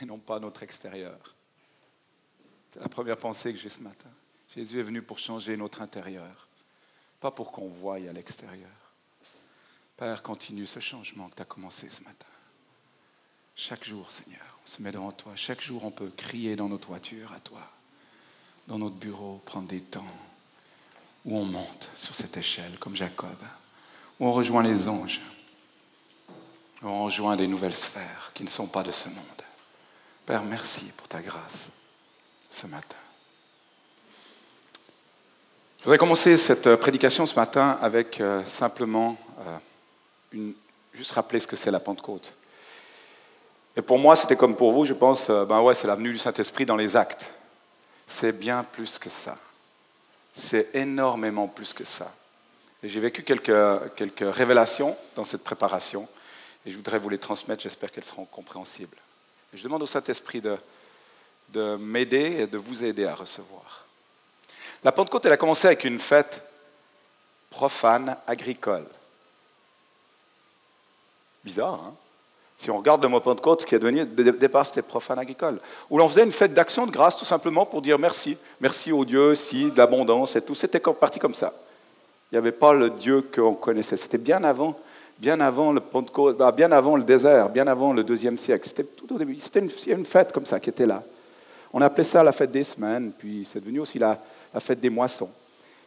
et non pas notre extérieur. C'est la première pensée que j'ai ce matin. Jésus est venu pour changer notre intérieur, pas pour qu'on voie à l'extérieur. Père, continue ce changement que tu as commencé ce matin. Chaque jour, Seigneur, on se met devant toi. Chaque jour, on peut crier dans notre voiture à toi, dans notre bureau, prendre des temps où on monte sur cette échelle comme Jacob, où on rejoint les anges, où on rejoint des nouvelles sphères qui ne sont pas de ce monde. Père, merci pour ta grâce ce matin. Je voudrais commencer cette prédication ce matin avec euh, simplement euh, juste rappeler ce que c'est la Pentecôte. Et pour moi, c'était comme pour vous, je pense, euh, ben ouais, c'est l'avenue du Saint-Esprit dans les actes. C'est bien plus que ça. C'est énormément plus que ça. Et j'ai vécu quelques, quelques révélations dans cette préparation, et je voudrais vous les transmettre, j'espère qu'elles seront compréhensibles. Je demande au Saint-Esprit de, de m'aider et de vous aider à recevoir. La Pentecôte, elle a commencé avec une fête profane agricole. Bizarre, hein? Si on regarde le mot Pentecôte, ce qui est devenu, au départ, c'était profane agricole. Où l'on faisait une fête d'action de grâce, tout simplement pour dire merci. Merci au Dieu, si, de l'abondance et tout. C'était parti comme ça. Il n'y avait pas le Dieu qu'on connaissait. C'était bien avant, bien avant le Pentecôte, bah, bien avant le désert, bien avant le deuxième siècle. C'était tout au début. C'était une, fête comme ça qui était là. On appelait ça la fête des semaines, puis c'est devenu aussi la, fête des moissons.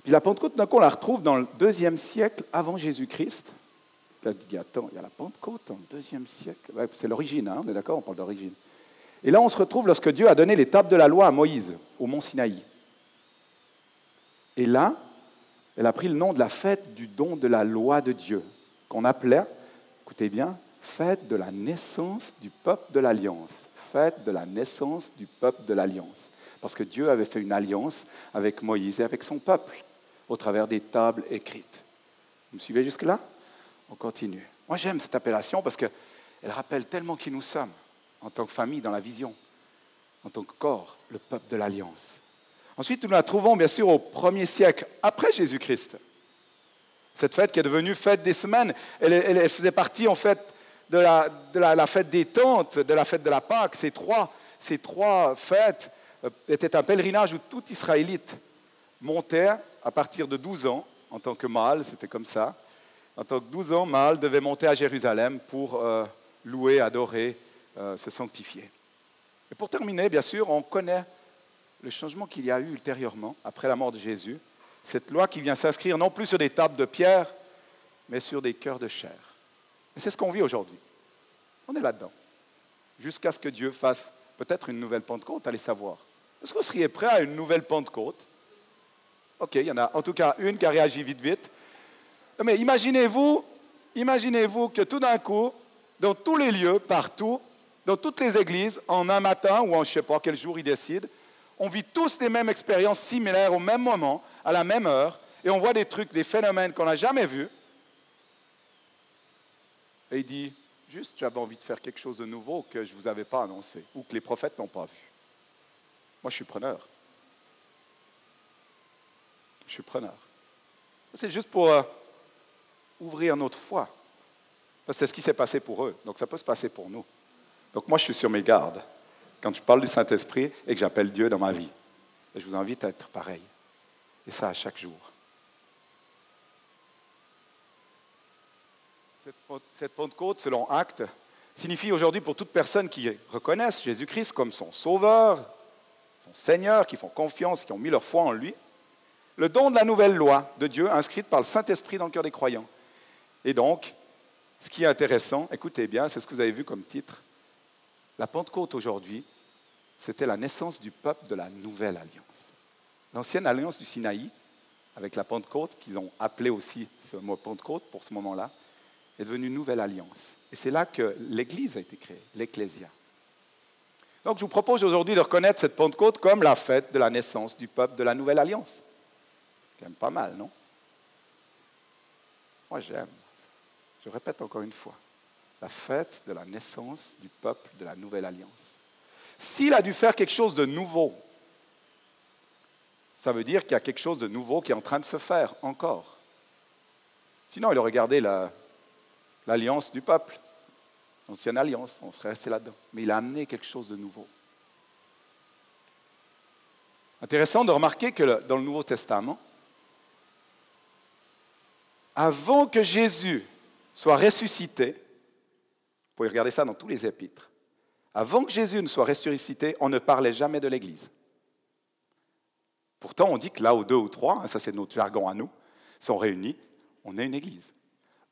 Puis la Pentecôte, coup, on la retrouve dans le deuxième siècle avant Jésus-Christ. Là, il y a la Pentecôte dans le deuxième siècle. c'est l'origine, hein, on est d'accord, on parle d'origine. Et là, on se retrouve lorsque Dieu a donné les tables de la loi à Moïse, au mont Sinaï. Et là, elle a pris le nom de la fête du don de la loi de Dieu, qu'on appelait, écoutez bien, fête de la naissance du peuple de l'Alliance fête de la naissance du peuple de l'Alliance. Parce que Dieu avait fait une alliance avec Moïse et avec son peuple au travers des tables écrites. Vous me suivez jusque-là? On continue. Moi j'aime cette appellation parce qu'elle rappelle tellement qui nous sommes en tant que famille dans la vision, en tant que corps, le peuple de l'Alliance. Ensuite, nous la trouvons bien sûr au premier siècle après Jésus-Christ. Cette fête qui est devenue fête des semaines, elle, faisait partie en fait de la, fête des tentes, de la fête de la Pâque, ces trois, ces trois fêtes euh, étaient un pèlerinage où tout Israélite montait à partir de 12 ans, en tant que mâle, c'était comme ça. En tant que 12 ans, mâle devait monter à Jérusalem pour euh, louer, adorer, euh, se sanctifier. Et pour terminer, bien sûr, on connaît le changement qu'il y a eu ultérieurement, après la mort de Jésus. Cette loi qui vient s'inscrire non plus sur des tables de pierre, mais sur des cœurs de chair. Et c'est ce qu'on vit aujourd'hui. On est là-dedans. Jusqu'à ce que Dieu fasse peut-être une nouvelle Pentecôte, allez savoir. Est-ce que vous seriez prêt à une nouvelle Pentecôte? Ok, il y en a en tout cas une qui a réagi vite, vite. Mais imaginez-vous, imaginez-vous que tout d'un coup, dans tous les lieux, partout, dans toutes les églises, en un matin ou en je ne sais pas quel jour ils décident, on vit tous les mêmes expériences similaires au même moment, à la même heure, et on voit des trucs, des phénomènes qu'on n'a jamais vus, et il dit, juste, j'avais envie de faire quelque chose de nouveau que je ne vous avais pas annoncé ou que les prophètes n'ont pas vu. Moi, je suis preneur. Je suis preneur. C'est juste pour euh, ouvrir notre foi. C'est ce qui s'est passé pour eux. Donc ça peut se passer pour nous. Donc moi, je suis sur mes gardes quand je parle du Saint-Esprit et que j'appelle Dieu dans ma vie. Et je vous invite à être pareil. Et ça à chaque jour. Cette Pentecôte, selon Acte, signifie aujourd'hui pour toute personne qui reconnaissent Jésus-Christ comme son Sauveur, son Seigneur, qui font confiance, qui ont mis leur foi en lui, le don de la nouvelle loi de Dieu inscrite par le Saint-Esprit dans le cœur des croyants. Et donc, ce qui est intéressant, écoutez bien, c'est ce que vous avez vu comme titre. La Pentecôte aujourd'hui, c'était la naissance du peuple de la nouvelle alliance. L'ancienne alliance du Sinaï, avec la Pentecôte, qu'ils ont appelé aussi ce mot Pentecôte pour ce moment-là, est devenue nouvelle alliance. Et c'est là que l'Église a été créée, l'Ecclésia. Donc je vous propose aujourd'hui de reconnaître cette Pentecôte comme la fête de la naissance du peuple de la nouvelle alliance. Quand même pas mal, non? Moi j'aime. Je répète encore une fois. La fête de la naissance du peuple de la nouvelle alliance. S'il a dû faire quelque chose de nouveau, ça veut dire qu'il y a quelque chose de nouveau qui est en train de se faire encore. Sinon, il aurait gardé la, l'alliance du peuple. Ancienne alliance, on serait resté là-dedans. Mais il a amené quelque chose de nouveau. Intéressant de remarquer que dans le Nouveau Testament, avant que Jésus soit ressuscité, pouvez regarder ça dans tous les épîtres, avant que Jésus ne soit ressuscité, on ne parlait jamais de l'Église. Pourtant, on dit que là où deux ou trois, hein, ça c'est notre jargon à nous, sont réunis, on est une Église.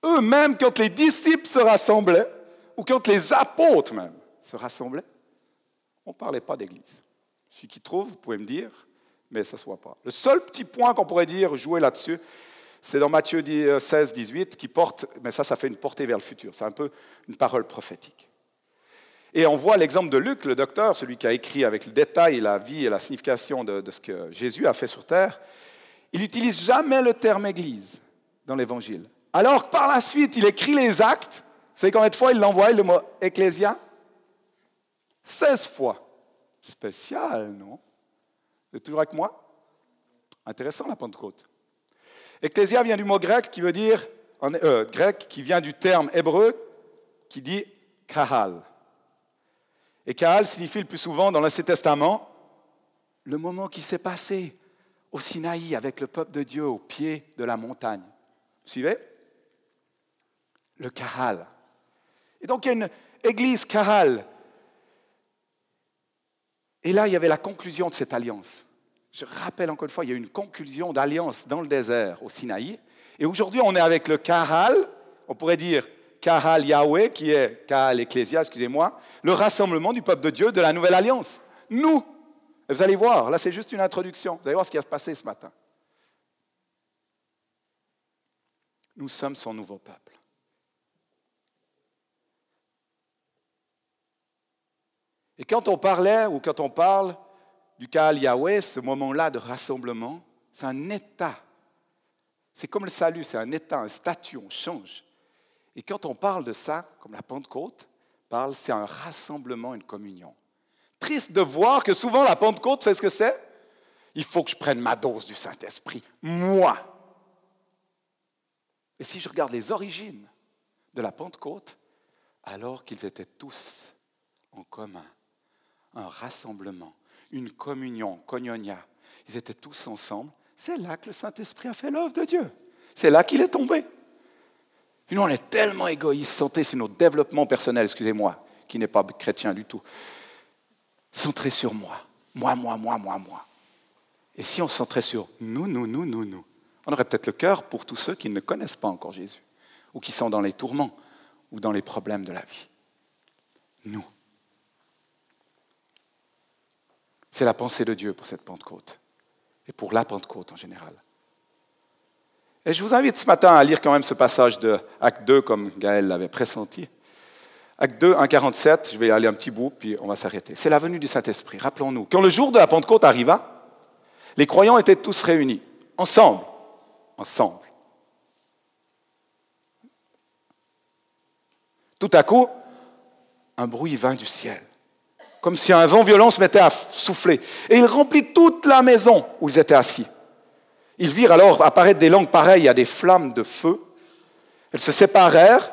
Eux-mêmes, quand les disciples se rassemblaient, ou quand les apôtres même se rassemblaient, on ne parlait pas d'Église. Celui qui trouve, vous pouvez me dire, mais ça ne soit pas. Le seul petit point qu'on pourrait dire, jouer là-dessus, c'est dans Matthieu 16, 18, qui porte, mais ça, ça fait une portée vers le futur. C'est un peu une parole prophétique. Et on voit l'exemple de Luc, le docteur, celui qui a écrit avec le détail la vie et la signification de, ce que Jésus a fait sur terre. Il n'utilise jamais le terme Église dans l'Évangile. Alors que par la suite, il écrit les actes. Vous savez combien de fois il l'envoie, le mot ecclésia? 16 fois. Spécial, non? Vous êtes toujours avec moi? Intéressant la Pentecôte. Ecclésia vient du mot grec qui veut dire, euh, grec qui vient du terme hébreu qui dit kahal. Et kahal signifie le plus souvent dans l'Ancien Testament le moment qui s'est passé au Sinaï avec le peuple de Dieu au pied de la montagne. Suivez Le kahal. Et donc il y a une église kahal. Et là, il y avait la conclusion de cette alliance. Je rappelle encore une fois, il y a eu une conclusion d'alliance dans le désert au Sinaï. Et aujourd'hui, on est avec le Kahal, on pourrait dire Kahal Yahweh, qui est Kahal Ecclesia, excusez-moi, le rassemblement du peuple de Dieu de la nouvelle alliance. Nous, vous allez voir, là c'est juste une introduction, vous allez voir ce qui va se passer ce matin. Nous sommes son nouveau peuple. Et quand on parlait ou quand on parle du Kaal Yahweh, ce moment-là de rassemblement, c'est un état. C'est comme le salut, c'est un état, un statut, on change. Et quand on parle de ça, comme la Pentecôte parle, c'est un rassemblement, une communion. Triste de voir que souvent la Pentecôte, c'est ce que c'est Il faut que je prenne ma dose du Saint-Esprit, moi. Et si je regarde les origines de la Pentecôte, alors qu'ils étaient tous en commun, un rassemblement, une communion, koinonia. Ils étaient tous ensemble. C'est là que le Saint-Esprit a fait l'œuvre de Dieu. C'est là qu'il est tombé. nous, on est tellement égoïstes, centrés sur notre développement personnel, excusez-moi, qui n'est pas chrétien du tout. Centré sur moi. Moi, moi, moi, moi, moi. Et si on se centrait sur nous, nous, nous, nous, nous, on aurait peut-être le cœur pour tous ceux qui ne connaissent pas encore Jésus, ou qui sont dans les tourments, ou dans les problèmes de la vie. Nous. C'est la pensée de Dieu pour cette Pentecôte et pour la Pentecôte en général. Et je vous invite ce matin à lire quand même ce passage de Acte 2 comme Gaël l'avait pressenti. Acte 2, 1,47, je vais aller un petit bout, puis on va s'arrêter. C'est la venue du Saint-Esprit. Rappelons-nous, quand le jour de la Pentecôte arriva, les croyants étaient tous réunis, ensemble, ensemble. Tout à coup, un bruit vint du ciel comme si un vent violent se mettait à souffler. Et il remplit toute la maison où ils étaient assis. Ils virent alors apparaître des langues pareilles à des flammes de feu. Elles se séparèrent,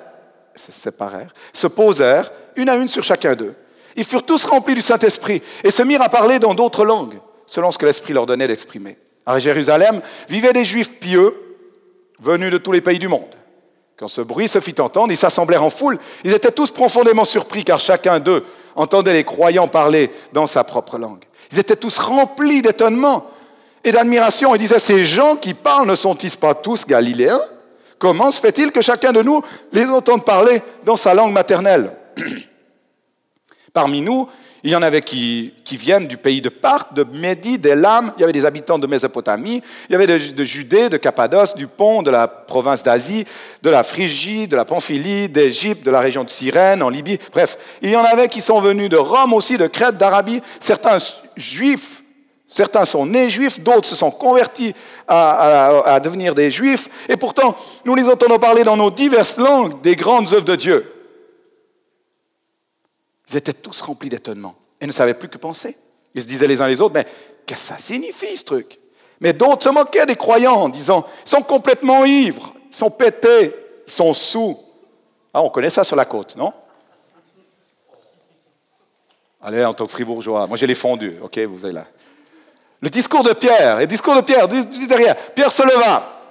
se séparèrent, se posèrent, une à une sur chacun d'eux. Ils furent tous remplis du Saint-Esprit et se mirent à parler dans d'autres langues, selon ce que l'Esprit leur donnait d'exprimer. À Jérusalem vivaient des Juifs pieux venus de tous les pays du monde. Quand ce bruit se fit entendre, ils s'assemblèrent en foule. Ils étaient tous profondément surpris car chacun d'eux entendait les croyants parler dans sa propre langue. Ils étaient tous remplis d'étonnement et d'admiration. Et disaient, ces gens qui parlent ne sont-ils pas tous galiléens? Comment se fait-il que chacun de nous les entende parler dans sa langue maternelle? Parmi nous, il y en avait qui, viennent du pays de Parthe, de Médie, d'Elam. Il y avait des habitants de Mésopotamie. Il y avait de, Judée, de Cappadoce, du Pont, de la province d'Asie, de la Phrygie, de la Pamphylie, d'Égypte, de la région de Cyrène, en Libye. Bref, il y en avait qui sont venus de Rome aussi, de Crète, d'Arabie. Certains juifs Certains sont nés juifs, d'autres se sont convertis à, à, devenir des juifs. Et pourtant, nous les entendons parler dans nos diverses langues des grandes œuvres de Dieu. Ils étaient tous remplis d'étonnement et ne savaient plus que penser. Ils se disaient les uns les autres, mais qu'est-ce que ça signifie ce truc? Mais d'autres se moquaient des croyants en disant, ils sont complètement ivres, ils sont pétés, ils sont sous. Ah, on connaît ça sur la côte, non? Allez, en tant que fribourgeois. Moi, j'ai les fondus, ok, vous êtes là. Le discours de Pierre, le discours de Pierre, du derrière. Pierre se leva.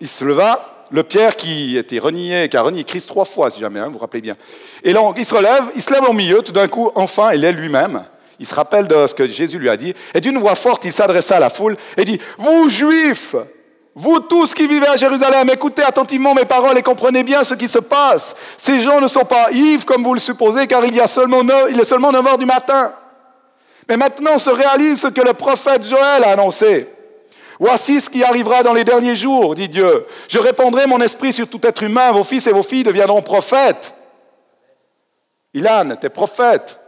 Il se leva, le Pierre qui était renié, qui a renié Christ trois fois, si jamais, hein, vous vous rappelez bien. Et là, il se relève, il se lève au milieu, tout d'un coup, enfin, il est lui-même. Il se rappelle de ce que Jésus lui a dit. Et d'une voix forte, il s'adressa à la foule et dit, vous juifs, vous tous qui vivez à Jérusalem, écoutez attentivement mes paroles et comprenez bien ce qui se passe. Ces gens ne sont pas ivres comme vous le supposez, car il, y a seulement est seulement 9 heures du matin. Mais maintenant se réalise ce que le prophète Joël a annoncé. Voici ce qui arrivera dans les derniers jours, dit Dieu. Je répandrai mon esprit sur tout être humain. Vos fils et vos filles deviendront prophètes. Ilan était prophète.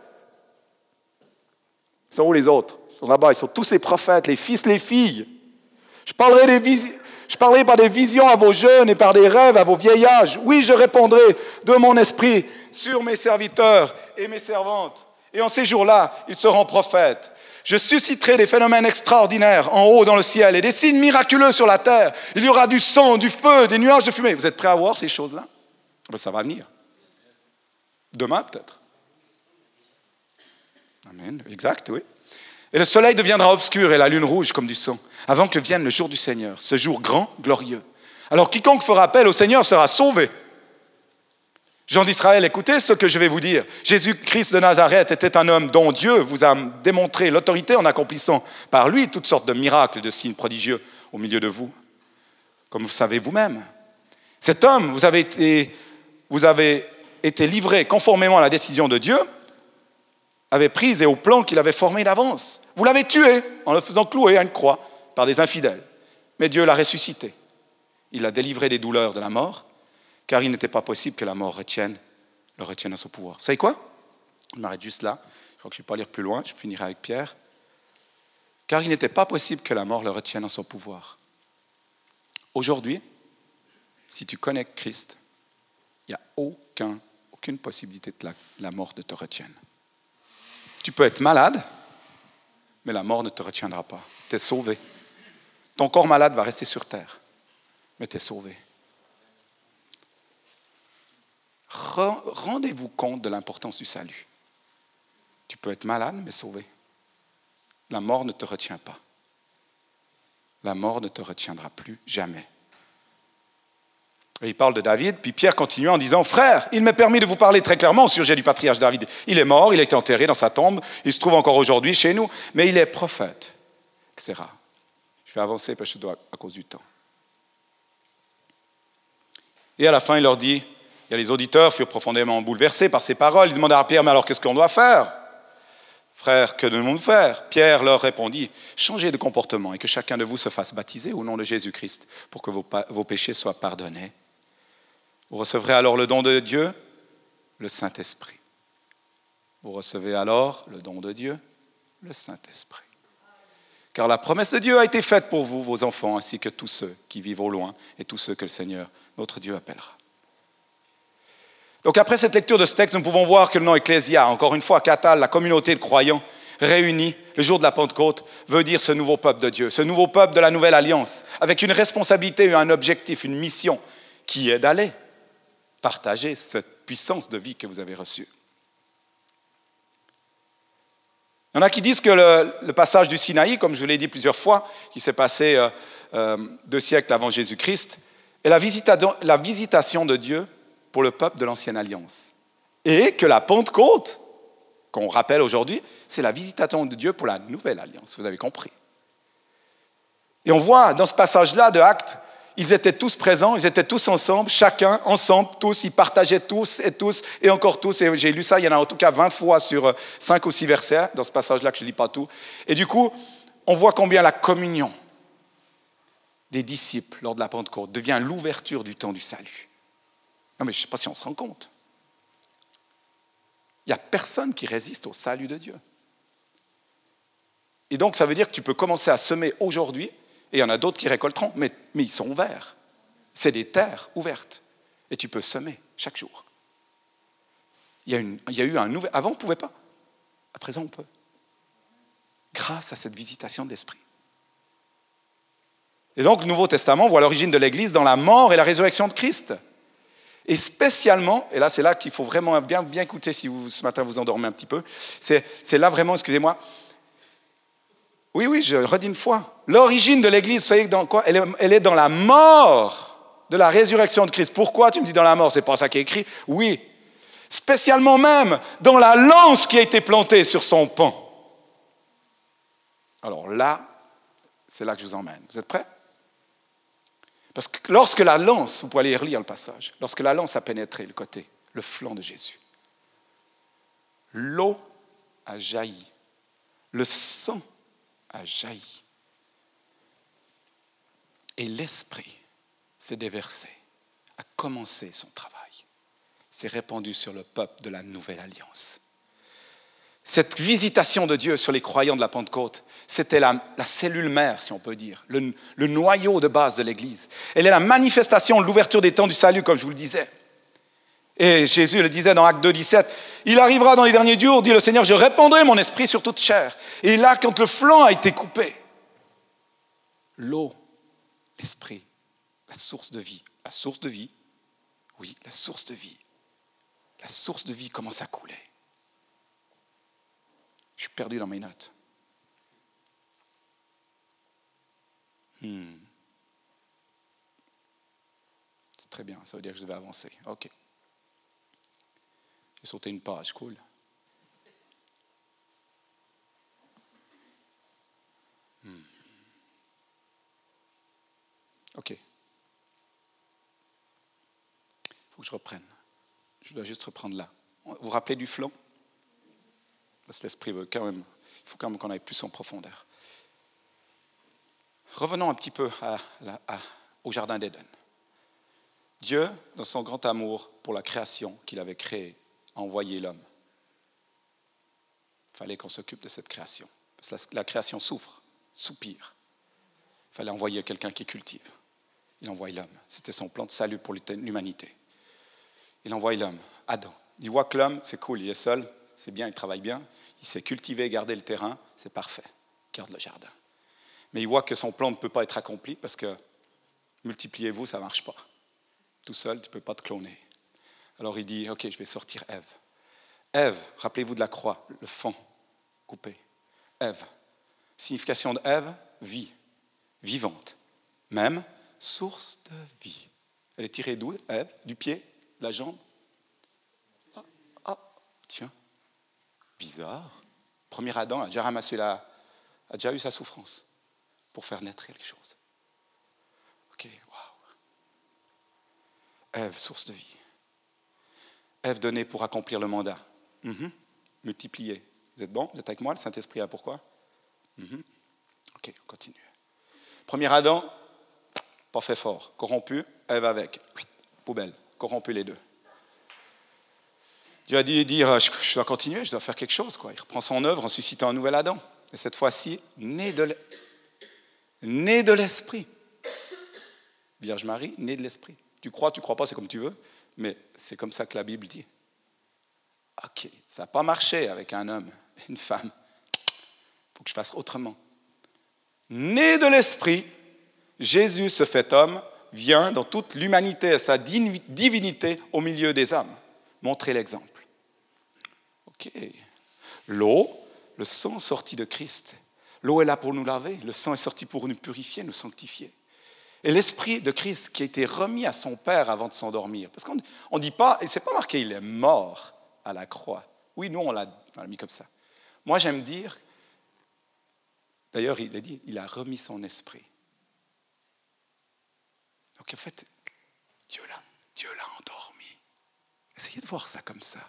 Ils sont où les autres? Ils sont là-bas. Ils sont tous ces prophètes, les fils, les filles. Je parlerai, des je parlerai par des visions à vos jeunes et par des rêves à vos vieillards. Oui, je répondrai de mon esprit sur mes serviteurs et mes servantes. Et en ces jours-là, ils seront prophètes. Je susciterai des phénomènes extraordinaires en haut dans le ciel et des signes miraculeux sur la terre. Il y aura du sang, du feu, des nuages de fumée. Vous êtes prêts à voir ces choses-là? Ben, Ça va venir. Demain peut-être. Amen. Exact, oui. Et le soleil deviendra obscur et la lune rouge comme du sang avant que vienne le jour du Seigneur, ce jour grand, glorieux. Alors quiconque fera appel au Seigneur sera sauvé. Jean d'Israël, écoutez ce que je vais vous dire. Jésus-Christ de Nazareth était un homme dont Dieu vous a démontré l'autorité en accomplissant par lui toutes sortes de miracles et de signes prodigieux au milieu de vous, comme vous savez vous-même. Cet homme, vous avez été, vous avez été livré conformément à la décision de Dieu, avait prise et au plan qu'il avait formé d'avance. Vous l'avez tué en le faisant clouer à une croix par des infidèles. Mais Dieu l'a ressuscité. Il l'a délivré des douleurs de la mort, car il n'était pas possible que la mort retienne, le retienne à son pouvoir. Vous savez quoi? Je m'arrête juste là. Je crois que je ne vais pas lire plus loin. Je finirai avec Pierre. Car il n'était pas possible que la mort le retienne à son pouvoir. Aujourd'hui, si tu connais Christ, il n'y a aucun, aucune possibilité que la, la mort ne te retienne. Tu peux être malade, mais la mort ne te retiendra pas. Tu es sauvé. Ton corps malade va rester sur terre, mais tu es sauvé. Rendez-vous compte de l'importance du salut. Tu peux être malade, mais sauvé. La mort ne te retient pas. La mort ne te retiendra plus jamais. Et il parle de David, puis Pierre continue en disant, Frère, il m'est permis de vous parler très clairement au sujet du patriarche David. Il est mort, il a été enterré dans sa tombe, il se trouve encore aujourd'hui chez nous, mais il est prophète, etc. Je vais avancer parce que je dois à cause du temps. Et à la fin, il leur dit, les auditeurs furent profondément bouleversés par ces paroles. Ils demandèrent à Pierre, mais alors qu'est-ce qu'on doit faire? Frère, que devons-nous faire? Pierre leur répondit, changez de comportement et que chacun de vous se fasse baptiser au nom de Jésus-Christ pour que vos, vos péchés soient pardonnés. Vous recevrez alors le don de Dieu, le Saint-Esprit. Vous recevez alors le don de Dieu, le Saint-Esprit. Car la promesse de Dieu a été faite pour vous, vos enfants, ainsi que tous ceux qui vivent au loin et tous ceux que le Seigneur, notre Dieu, appellera. Donc après cette lecture de ce texte, nous pouvons voir que le nom Ecclésia, encore une fois, Catal, la communauté de croyants réunis le jour de la Pentecôte, veut dire ce nouveau peuple de Dieu, ce nouveau peuple de la nouvelle alliance, avec une responsabilité, un objectif, une mission, qui est d'aller partager cette puissance de vie que vous avez reçue. Il y en a qui disent que le, passage du Sinaï, comme je l'ai dit plusieurs fois, qui s'est passé euh, euh, deux siècles avant Jésus-Christ, est la visitation de Dieu pour le peuple de l'Ancienne Alliance. Et que la Pentecôte, qu'on rappelle aujourd'hui, c'est la visitation de Dieu pour la Nouvelle Alliance, vous avez compris. Et on voit dans ce passage-là de Actes ils étaient tous présents, ils étaient tous ensemble, chacun, ensemble, tous, ils partageaient tous et tous et encore tous. Et j'ai lu ça, il y en a en tout cas 20 fois sur 5 euh, ou 6 versets, dans ce passage-là que je ne lis pas tout. Et du coup, on voit combien la communion des disciples lors de la Pentecôte devient l'ouverture du temps du salut. Non mais je ne sais pas si on se rend compte. Il n'y a personne qui résiste au salut de Dieu. Et donc ça veut dire que tu peux commencer à semer aujourd'hui et il y en a d'autres qui récolteront, mais, ils sont ouverts. C'est des terres ouvertes. Et tu peux semer chaque jour. Il y a, il y a eu un nouvel... Avant, on ne pouvait pas. À présent, on peut. Grâce à cette visitation de l'Esprit. Et donc, le Nouveau Testament voit l'origine de l'Église dans la mort et la résurrection de Christ. Et spécialement, et là c'est là qu'il faut vraiment bien, bien écouter si vous, ce matin vous endormez un petit peu, c'est là vraiment, excusez-moi, oui, oui, je redis une fois, l'origine de l'Église, vous savez dans quoi? Elle est, elle est dans la mort de la résurrection de Christ. Pourquoi tu me dis dans la mort? C'est pas ça qui est écrit. Oui, spécialement même dans la lance qui a été plantée sur son pan. Alors là, c'est là que je vous emmène. Vous êtes prêts? Parce que lorsque la lance, vous pouvez aller relire le passage, lorsque la lance a pénétré le côté, le flanc de Jésus, l'eau a jailli, le sang a jailli, et l'Esprit s'est déversé, a commencé son travail, s'est répandu sur le peuple de la nouvelle alliance cette visitation de Dieu sur les croyants de la Pentecôte, c'était la, cellule mère, si on peut dire, le, le noyau de base de l'Église. Elle est la manifestation l'ouverture des temps du salut, comme je vous le disais. Et Jésus le disait dans Acte 2, 17, Il arrivera dans les derniers jours, dit le Seigneur, je répandrai mon esprit sur toute chair. Et là, quand le flanc a été coupé, l'eau, l'esprit, la source de vie, la source de vie, oui, la source de vie, la source de vie commence à couler. Suis perdu dans mes notes. Hmm. C'est très bien, ça veut dire que je devais avancer. OK. J'ai sauté une page, cool. Hmm. OK. Il faut que je reprenne. Je dois juste reprendre là. Vous vous rappelez du flanc cet esprit veut quand même, il faut quand même qu'on aille plus en profondeur. Revenons un petit peu au Jardin d'Éden. Dieu, dans son grand amour pour la création qu'il avait créée, a envoyé l'homme. Il fallait qu'on s'occupe de cette création. Parce que la création souffre, soupire. Il fallait envoyer quelqu'un qui cultive. Il envoie l'homme. C'était son plan de salut pour l'humanité. Il envoie l'homme, Adam. Il voit que l'homme, c'est cool, il est seul, c'est bien, il travaille bien, il sait cultiver, garder le terrain, c'est parfait, garde le jardin. Mais il voit que son plan ne peut pas être accompli parce que multipliez-vous, ça ne marche pas. Tout seul, tu ne peux pas te cloner. Alors il dit, ok, je vais sortir Ève. Ève, rappelez-vous de la croix, le fond coupé. Ève. Signification de Ève, vie, vivante. Même source de vie. Elle est tirée d'où, Ève? Du pied De la jambe ah, ah, tiens, bizarre. Premier Adam a déjà ramassé la, a déjà eu sa souffrance pour faire naître quelque chose. Ok, waouh. Ève, source de vie. Ève donnée pour accomplir le mandat. Mhm. Multiplier. Vous êtes bon? Vous êtes avec moi? Le Saint-Esprit là pourquoi? Mhm. Ok, on continue. Premier Adam, pas fait fort. Corrompu, Ève avec. Poubelle. Corrompu les deux. Dieu a dit dire, je dois continuer, je dois faire quelque chose. Il reprend son œuvre en suscitant un nouvel Adam. Et cette fois-ci, né de l'esprit. Vierge Marie, né de l'esprit. Tu crois, tu crois pas, c'est comme tu veux, mais c'est comme ça que la Bible dit. Ok, ça n'a pas marché avec un homme et une femme. Il faut que je fasse autrement. Né de l'esprit, Jésus se fait homme, vient dans toute l'humanité et sa divinité au milieu des hommes. Montrer l'exemple. Ok. L'eau, le sang sorti de Christ. L'eau est là pour nous laver, le sang est sorti pour nous purifier, nous sanctifier. Et l'esprit de Christ qui a été remis à son Père avant de s'endormir. Parce qu'on ne dit pas, et c'est pas marqué, il est mort à la croix. Oui, nous, on l'a mis comme ça. Moi, j'aime dire, d'ailleurs, il a dit, il a remis son esprit. Donc, en fait, Dieu l'a, Dieu l'a endormi. Essayez de voir ça comme ça.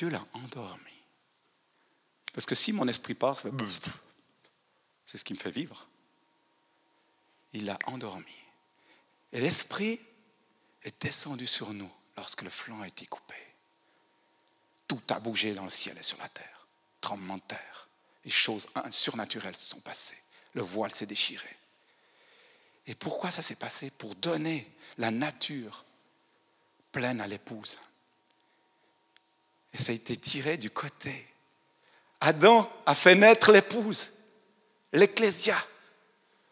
Dieu l'a endormi. Parce que si mon esprit passe, c'est ce qui me fait vivre. Il l'a endormi. Et l'esprit est descendu sur nous lorsque le flanc a été coupé. Tout a bougé dans le ciel et sur la terre. Tremblement de terre. Les choses surnaturelles se sont passées. Le voile s'est déchiré. Et pourquoi ça s'est passé? Pour donner la nature pleine à l'épouse. Et ça a été tiré du côté. Adam a fait naître l'épouse, l'ecclésia,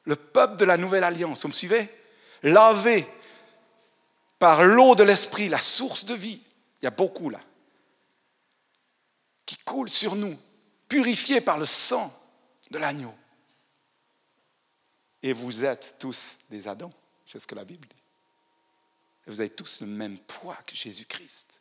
le peuple de la nouvelle alliance. Vous me suivez? Lavé, par l'eau de l'Esprit, la source de vie. Il y a beaucoup là. Qui coule sur nous, purifié par le sang de l'agneau. Et vous êtes tous des Adams, c'est ce que la Bible dit. Et vous avez tous le même poids que Jésus-Christ,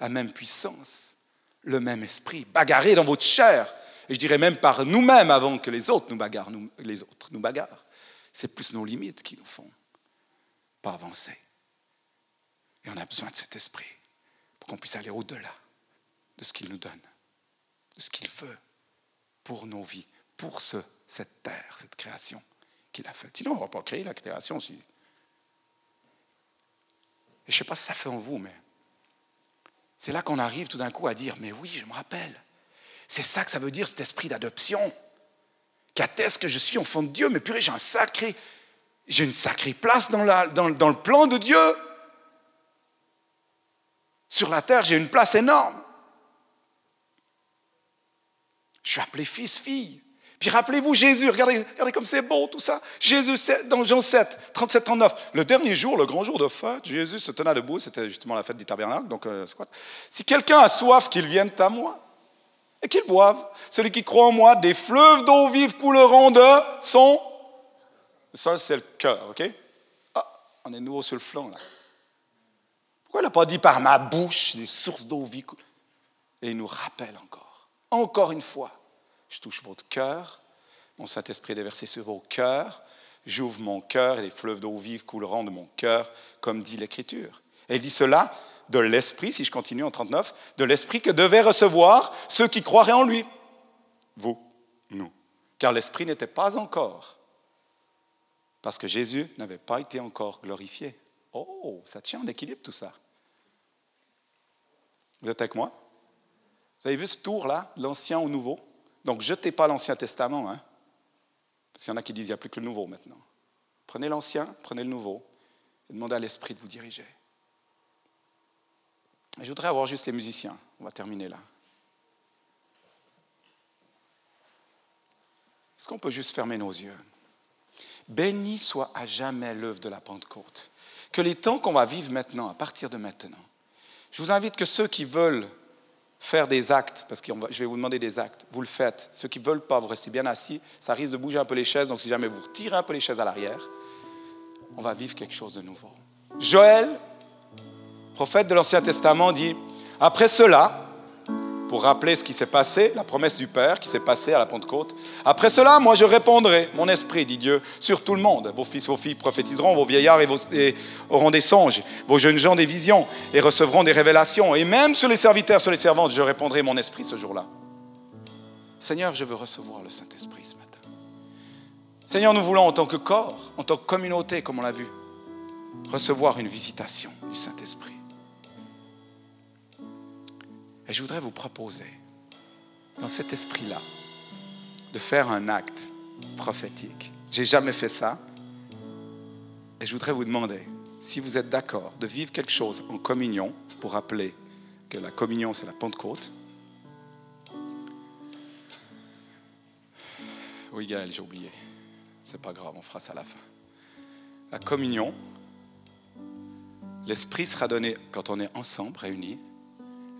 la même puissance, le même esprit, bagarré dans votre chair. Et je dirais même par nous-mêmes avant que les autres nous bagarrent, les autres nous bagarrent. C'est plus nos limites qui nous font pas avancer. Et on a besoin de cet esprit pour qu'on puisse aller au-delà de ce qu'il nous donne, de ce qu'il veut pour nos vies, pour ce, cette terre, cette création qu'il a faite. Sinon, on ne va pas créer la création. Si... Et je ne sais pas si ça fait en vous, mais c'est là qu'on arrive tout d'un coup à dire, mais oui, je me rappelle. C'est ça que ça veut dire, cet esprit d'adoption, qui atteste que je suis enfant de Dieu, mais purée, j'ai un sacré, j'ai une sacrée place dans, dans le plan de Dieu. Sur la terre, j'ai une place énorme. Je suis appelé fils, fille. Puis rappelez-vous Jésus, regardez, regardez comme c'est beau tout ça. Jésus, dans Jean 7, 37, 39, le dernier jour, le grand jour de fête, Jésus se tenait debout, c'était justement la fête du tabernacle, donc euh, Si quelqu'un a soif, qu'il vienne à moi et qu'il boive. Celui qui croit en moi, des fleuves d'eau vive couleront de son... Ça, c'est le cœur, OK? Ah, on est nouveau sur le flanc, là. Pourquoi il n'a pas dit par ma bouche des sources d'eau vive Et il nous rappelle encore, encore une fois, je touche votre cœur, mon Saint-Esprit est déversé sur vos cœurs, j'ouvre mon cœur et les fleuves d'eau vive couleront de mon cœur, comme dit l'Écriture. Et il dit cela de l'Esprit, si je continue en 39, de l'Esprit que devaient recevoir ceux qui croiraient en lui. Vous, nous. Car l'Esprit n'était pas encore, parce que Jésus n'avait pas été encore glorifié. Oh, ça tient en équilibre tout ça. Vous êtes avec moi? Vous avez vu ce tour-là, l'ancien au nouveau? Donc, jetez pas l'Ancien Testament. Hein? Parce qu'il y en a qui disent qu'il n'y a plus que le Nouveau maintenant. Prenez l'Ancien, prenez le Nouveau, et demandez à l'Esprit de vous diriger. Je voudrais avoir juste les musiciens. On va terminer là. Est-ce qu'on peut juste fermer nos yeux? Béni soit à jamais l'œuvre de la Pentecôte. Que les temps qu'on va vivre maintenant, à partir de maintenant, je vous invite que ceux qui veulent faire des actes, parce que je vais vous demander des actes, vous le faites. Ceux qui ne veulent pas, vous restez bien assis. Ça risque de bouger un peu les chaises, donc si jamais vous retirez un peu les chaises à l'arrière, on va vivre quelque chose de nouveau. Joël, prophète de l'Ancien Testament, dit, après cela, pour rappeler ce qui s'est passé, la promesse du Père qui s'est passée à la Pentecôte. Après cela, moi je répondrai, mon esprit, dit Dieu, sur tout le monde. Vos fils, vos filles prophétiseront, vos vieillards et auront des songes, vos jeunes gens des visions et recevront des révélations. Et même sur les serviteurs, sur les servantes, je répondrai mon esprit ce jour-là. Seigneur, je veux recevoir le Saint-Esprit ce matin. Seigneur, nous voulons en tant que corps, en tant que communauté, comme on l'a vu, recevoir une visitation du Saint-Esprit. Et je voudrais vous proposer, dans cet esprit-là, de faire un acte prophétique. J'ai jamais fait ça. Et je voudrais vous demander, si vous êtes d'accord, de vivre quelque chose en communion, pour rappeler que la communion, c'est la Pentecôte. Oui, Gaël, j'ai oublié. C'est pas grave, on fera ça à la fin. La communion, l'esprit sera donné quand on est ensemble, réunis,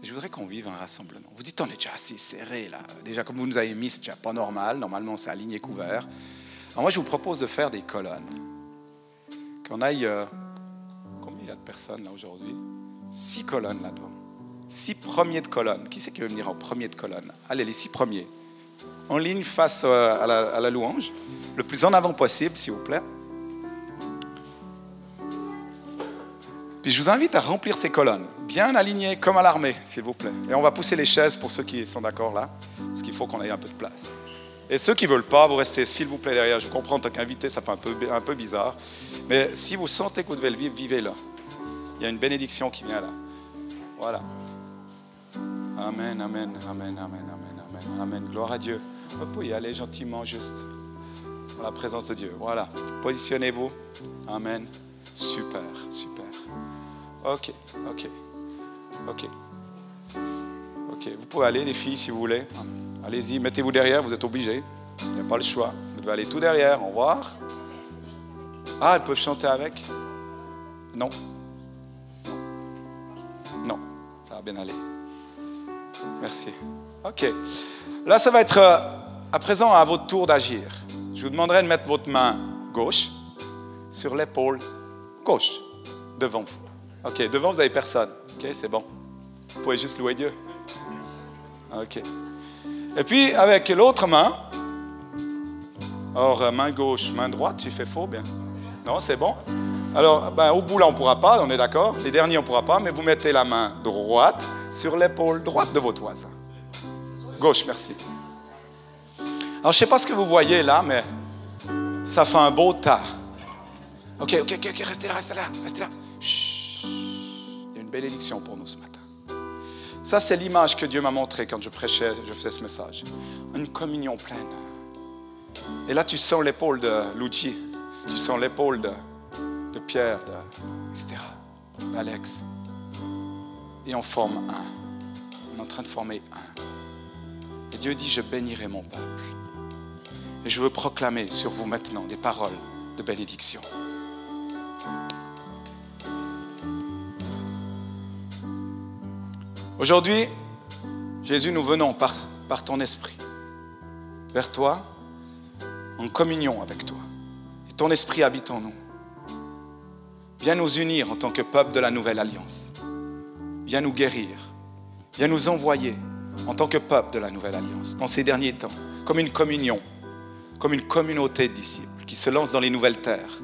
je voudrais qu'on vive un rassemblement. Vous dites, on est déjà assez serré là. Déjà, comme vous nous avez mis, c'est déjà pas normal. Normalement, c'est aligné couvert. Alors moi, je vous propose de faire des colonnes. Qu'on aille. Euh, combien il y a de personnes là aujourd'hui? Six colonnes là-devant. Six premiers de colonne. Qui c'est qui veut venir en premier de colonne? Allez, les six premiers. En ligne face euh, à la, à la louange. Le plus en avant possible, s'il vous plaît. Puis je vous invite à remplir ces colonnes, bien alignées comme à l'armée, s'il vous plaît. Et on va pousser les chaises pour ceux qui sont d'accord là, parce qu'il faut qu'on ait un peu de place. Et ceux qui ne veulent pas, vous restez s'il vous plaît derrière. Je comprends, en tant qu'invité, ça fait un peu, un peu bizarre. Mais si vous sentez que vous devez le vivre, vivez-le. Il y a une bénédiction qui vient là. Voilà. Amen, amen, amen, amen, amen, amen, amen. Gloire à Dieu. Vous pouvez y aller gentiment, juste dans la présence de Dieu. Voilà. Positionnez-vous. Amen. Super, super. Ok, ok, ok. Ok, vous pouvez aller les filles si vous voulez. Allez-y, mettez-vous derrière, vous êtes obligés. Il n'y a pas le choix. Vous devez aller tout derrière. Au revoir. Ah, elles peuvent chanter avec? Non. Non, ça va bien aller. Merci. OK. Là, ça va être euh, à présent à votre tour d'agir. Je vous demanderai de mettre votre main gauche sur l'épaule gauche devant vous. OK, devant, vous n'avez personne. OK, c'est bon. Vous pouvez juste louer Dieu. OK. Et puis, avec l'autre main, alors, main gauche, main droite, tu fais faux, bien. Non, c'est bon. Alors, ben, au bout là, on ne pourra pas, on est d'accord. Les derniers, on ne pourra pas, mais vous mettez la main droite sur l'épaule droite de votre voisin. Gauche, merci. Alors, je ne sais pas ce que vous voyez là, mais ça fait un beau tas. Ok, ok, ok, restez là, restez là, restez là. Bénédiction pour nous ce matin. Ça, c'est l'image que Dieu m'a montrée quand je prêchais, je faisais ce message. Une communion pleine. Et là, tu sens l'épaule de Luigi, tu sens l'épaule de, Pierre, etc., d'Alex. Et on forme un. On est en train de former un. Et Dieu dit, je bénirai mon peuple. Et je veux proclamer sur vous maintenant des paroles de bénédiction. Aujourd'hui, Jésus, nous venons par, ton esprit vers toi, en communion avec toi. Ton esprit habite en nous. Viens nous unir en tant que peuple de la nouvelle alliance. Viens nous guérir. Viens nous envoyer en tant que peuple de la nouvelle alliance dans ces derniers temps, comme une communion, comme une communauté de disciples qui se lance dans les nouvelles terres.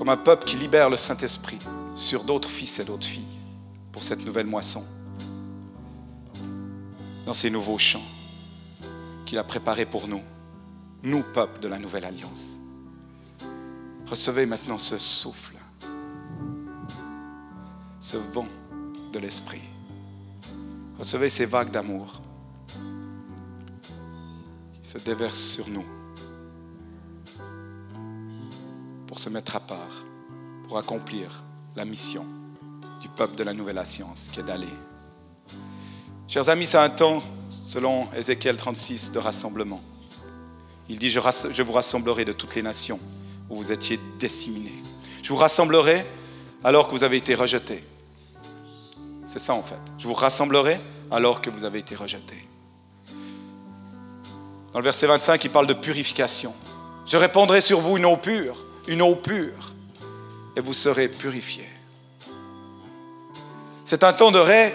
Comme un peuple qui libère le Saint-Esprit sur d'autres fils et d'autres filles pour cette nouvelle moisson, dans ces nouveaux champs qu'il a préparés pour nous, nous, peuple de la nouvelle alliance. Recevez maintenant ce souffle, ce vent de l'esprit. Recevez ces vagues d'amour qui se déversent sur nous pour se mettre à part, pour accomplir la mission du peuple de la nouvelle alliance qui est d'aller. Chers amis, c'est un temps, selon Ézéchiel 36, de rassemblement. Il dit, je, je vous rassemblerai de toutes les nations où vous étiez disséminés. Je vous rassemblerai alors que vous avez été rejetés. C'est ça en fait. Je vous rassemblerai alors que vous avez été rejetés. Dans le verset 25, il parle de purification. Je répandrai sur vous une eau pure, une eau pure, et vous serez purifiés. C'est un temps de ré,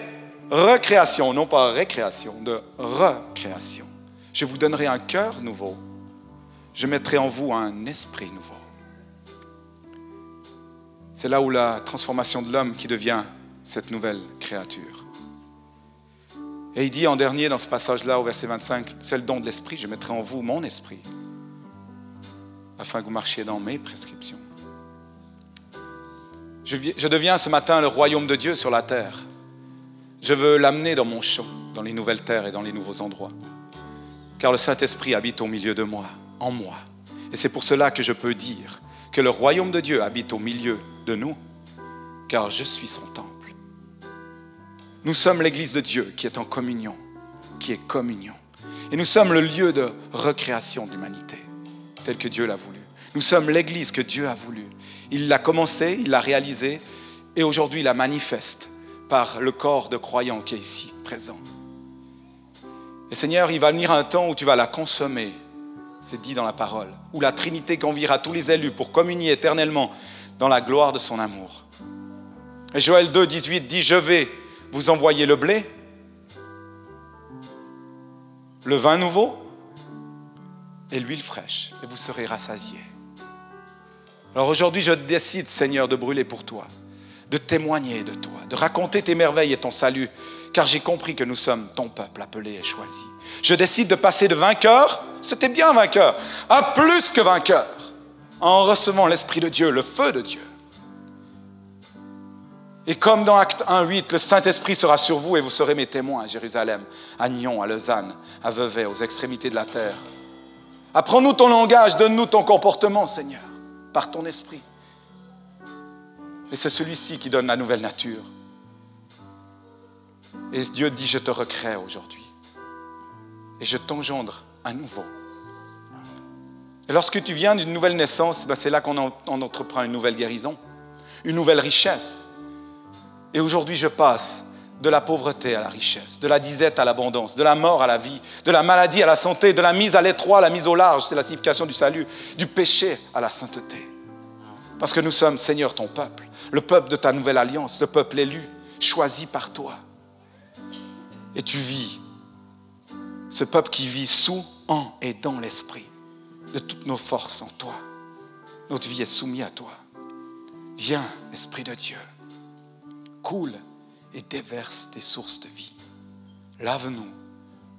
recréation, non pas récréation, de recréation. Je vous donnerai un cœur nouveau. Je mettrai en vous un esprit nouveau. C'est là où la transformation de l'homme qui devient cette nouvelle créature. Et il dit en dernier dans ce passage-là, au verset 25, c'est le don de l'esprit, je mettrai en vous mon esprit, afin que vous marchiez dans mes prescriptions. Je, deviens ce matin le royaume de Dieu sur la terre. Je veux l'amener dans mon champ, dans les nouvelles terres et dans les nouveaux endroits. Car le Saint-Esprit habite au milieu de moi, en moi. Et c'est pour cela que je peux dire que le royaume de Dieu habite au milieu de nous, car je suis son temple. Nous sommes l'Église de Dieu qui est en communion, qui est communion. Et nous sommes le lieu de recréation de l'humanité, tel que Dieu l'a voulu. Nous sommes l'Église que Dieu a voulu. Il l'a commencé, il l'a réalisé, et aujourd'hui il la manifeste par le corps de croyants qui est ici présent. Et Seigneur, il va venir un temps où tu vas la consommer, c'est dit dans la parole, où la Trinité conviera tous les élus pour communier éternellement dans la gloire de son amour. Et Joël 2, 18 dit, je vais vous envoyer le blé, le vin nouveau et l'huile fraîche, et vous serez rassasiés. Alors aujourd'hui, je décide, Seigneur, de brûler pour toi, de témoigner de toi, de raconter tes merveilles et ton salut, car j'ai compris que nous sommes ton peuple appelé et choisi. Je décide de passer de vainqueur, c'était bien vainqueur, à plus que vainqueur, en recevant l'Esprit de Dieu, le feu de Dieu. Et comme dans Acte 1, 8, le Saint-Esprit sera sur vous et vous serez mes témoins à Jérusalem, à Nyon, à Lausanne, à Vevey, aux extrémités de la terre. Apprends-nous ton langage, donne-nous ton comportement, Seigneur par ton esprit. Et c'est celui-ci qui donne la nouvelle nature. Et Dieu dit, je te recrée aujourd'hui. Et je t'engendre à nouveau. Et lorsque tu viens d'une nouvelle naissance, ben, c'est là qu'on entreprend une nouvelle guérison. une nouvelle richesse. Et aujourd'hui, je passe de la pauvreté à la richesse, de la disette à l'abondance, de la mort à la vie, de la maladie à la santé, de la mise à l'étroit à la mise au large, c'est la signification du salut, du péché à la sainteté. Parce que nous sommes, Seigneur, ton peuple, le peuple de ta nouvelle alliance, le peuple élu, choisi par toi. Et tu vis, ce peuple qui vit sous, en et dans l'esprit, de toutes nos forces en toi. Notre vie est soumise à toi. Viens, Esprit de Dieu, coule et déverse tes sources de vie. Lave-nous,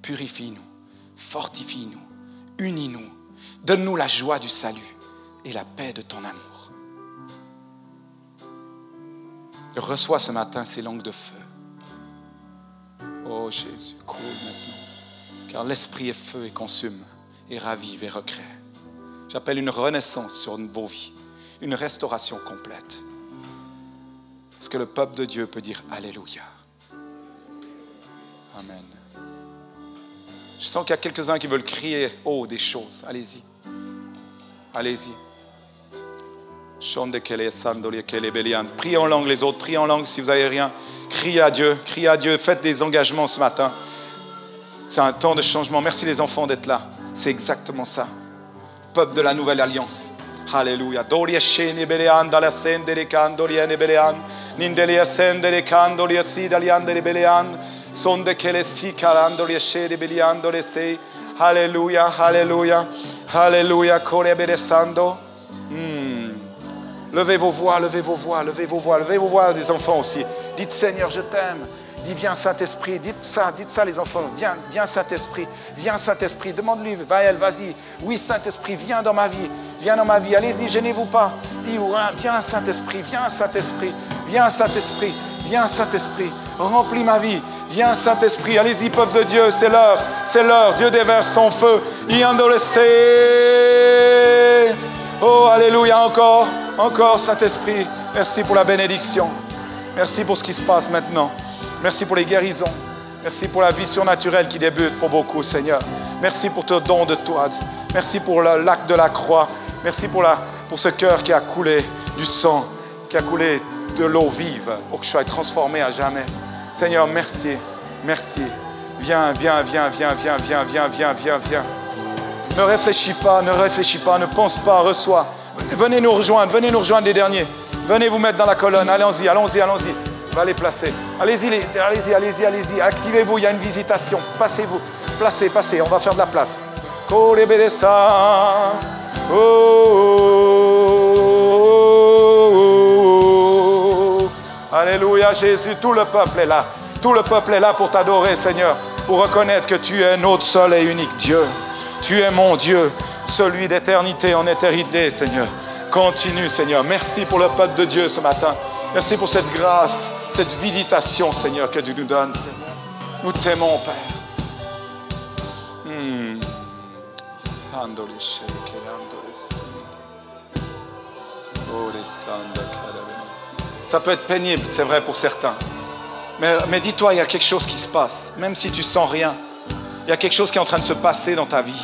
purifie-nous, fortifie-nous, unis-nous, donne-nous la joie du salut et la paix de ton amour. Reçois ce matin ces langues de feu. Oh Jésus, coule maintenant, car l'Esprit est feu et consume, et ravive et recrée. J'appelle une renaissance sur vos vies, une restauration complète. Est-ce que le peuple de Dieu peut dire Alléluia Amen. Je sens qu'il y a quelques-uns qui veulent crier haut des choses. Allez-y. Allez-y. Priez en langue les autres, priez en langue si vous n'avez rien. Criez à Dieu, criez à Dieu, faites des engagements ce matin. C'est un temps de changement. Merci les enfants d'être là. C'est exactement ça. Peuple de la nouvelle alliance. Alléluia. Nindeli ascendere candoli assidali andere belean, sonde che le si calandoli e ascere beliandole sei. Alleluia, alleluia, alleluia, core beressando. Mm. Levez vos voix, levez vos voix, levez vos voix, levez vos voix des enfants aussi. Dites Seigneur, je t'aime. Dis, viens Saint-Esprit, dites ça, dites ça les enfants, viens, viens Saint-Esprit, viens Saint-Esprit, demande-lui, va-elle, vas-y, oui Saint-Esprit, viens dans ma vie, viens dans ma vie, allez-y, gênez-vous pas, dis, viens Saint-Esprit, viens Saint-Esprit, viens Saint-Esprit, viens Saint-Esprit, remplis ma vie, viens Saint-Esprit, allez-y peuple de Dieu, c'est l'heure, c'est l'heure, Dieu déverse son feu, oh alléluia, encore, encore Saint-Esprit, merci pour la bénédiction, merci pour ce qui se passe maintenant. Merci pour les guérisons. Merci pour la vision naturelle qui débute pour beaucoup, Seigneur. Merci pour ton don de toi. Merci pour le lac de la croix. Merci pour, la, pour ce cœur qui a coulé du sang, qui a coulé de l'eau vive pour que je sois transformé à jamais. Seigneur, merci. Merci. Viens, viens, viens, viens, viens, viens, viens, viens, viens, viens. Ne réfléchis pas, ne réfléchis pas, ne pense pas, reçois. Venez nous rejoindre, venez nous rejoindre les derniers. Venez vous mettre dans la colonne. Allons-y, allons-y, allons-y va les placer. Allez-y, allez-y, allez-y, allez-y. Activez-vous, il y a une visitation. Passez-vous. Placez, passez, on va faire de la place. Oh, Alléluia Jésus, tout le peuple est là. Tout le peuple est là pour t'adorer Seigneur, pour reconnaître que tu es notre seul et unique Dieu. Tu es mon Dieu, celui d'éternité en éternité Seigneur. Continue Seigneur. Merci pour le peuple de Dieu ce matin. Merci pour cette grâce cette visitation, Seigneur, que tu nous donnes. Nous t'aimons, Père. Hmm. Ça peut être pénible, c'est vrai pour certains. Mais, mais dis-toi, il y a quelque chose qui se passe, même si tu sens rien. Il y a quelque chose qui est en train de se passer dans ta vie.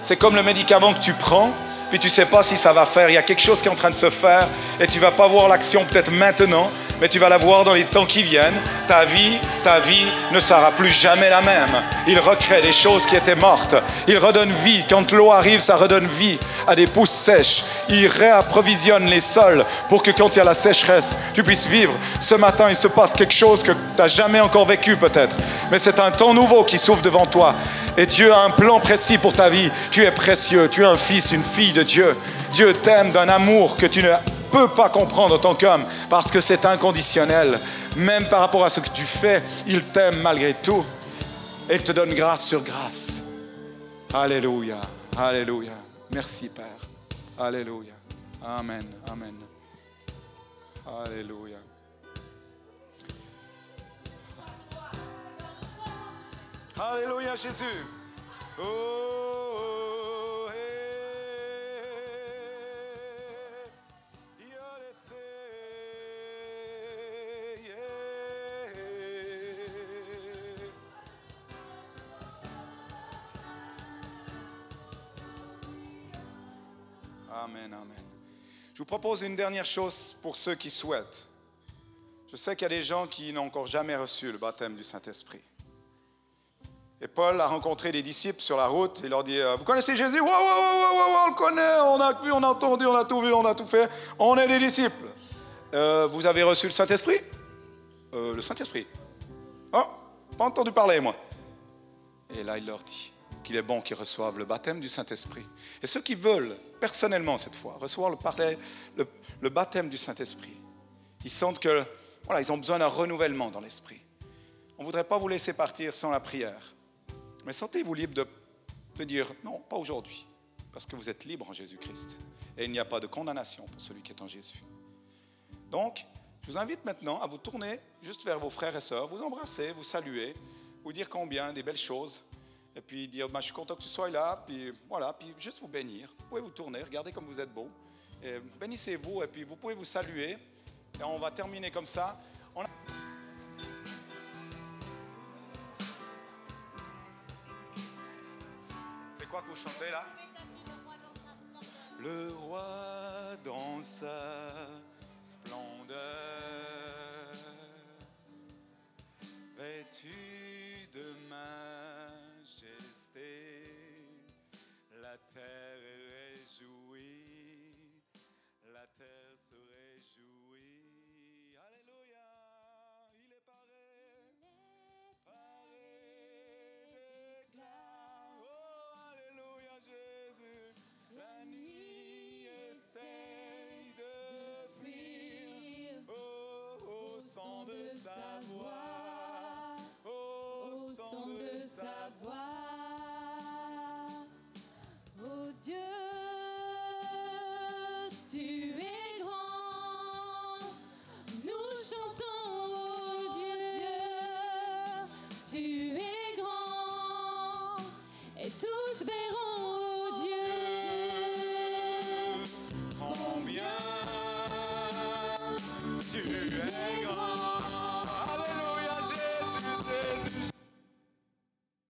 C'est comme le médicament que tu prends, puis tu ne sais pas si ça va faire. Il y a quelque chose qui est en train de se faire et tu ne vas pas voir l'action peut-être maintenant, mais tu vas la voir dans les temps qui viennent. Ta vie, ta vie ne sera plus jamais la même. Il recrée des choses qui étaient mortes. Il redonne vie. Quand l'eau arrive, ça redonne vie à des pousses sèches. Il réapprovisionne les sols pour que quand il y a la sécheresse, tu puisses vivre. Ce matin, il se passe quelque chose que tu n'as jamais encore vécu peut-être. Mais c'est un temps nouveau qui s'ouvre devant toi. Et Dieu a un plan précis pour ta vie. Tu es précieux. Tu es un fils, une fille de Dieu. Dieu t'aime d'un amour que tu ne peux pas comprendre en tant qu'homme parce que c'est inconditionnel. Même par rapport à ce que tu fais, il t'aime malgré tout. Et il te donne grâce sur grâce. Alléluia. Alléluia. Merci Père. Alléluia. Amen. Amen. Alléluia. Alléluia Jésus. Oh, Amen, amen. Je vous propose une dernière chose pour ceux qui souhaitent. Je sais qu'il y a des gens qui n'ont encore jamais reçu le baptême du Saint-Esprit. Et Paul a rencontré des disciples sur la route. Il leur dit euh, Vous connaissez Jésus? Oui, oui, oui, on le connaît, on a vu, on a entendu, on a tout vu, on a tout fait. On est des disciples. Euh, vous avez reçu le Saint-Esprit? Euh, Le Saint-Esprit. Oh, pas entendu parler, moi. Et là, il leur dit qu'il est bon qu'ils reçoivent le baptême du Saint-Esprit. Et ceux qui veulent, personnellement cette fois, recevoir le, baptême du Saint-Esprit, ils sentent que voilà, ils ont besoin d'un renouvellement dans l'esprit. On ne voudrait pas vous laisser partir sans la prière. Mais sentez-vous libre de, de dire non, pas aujourd'hui, parce que vous êtes libre en Jésus-Christ. Et il n'y a pas de condamnation pour celui qui est en Jésus. Donc, je vous invite maintenant à vous tourner juste vers vos frères et sœurs, vous embrasser, vous saluer, vous dire combien des belles choses, et puis dire bah, Je suis content que tu sois là, puis voilà, puis juste vous bénir. Vous pouvez vous tourner, regardez comme vous êtes beau, bénissez-vous, et puis vous pouvez vous saluer. Et on va terminer comme ça. C'est quoi que vous chantez là? Le roi dans sa splendeur, son de sa voix, au son de sa voix.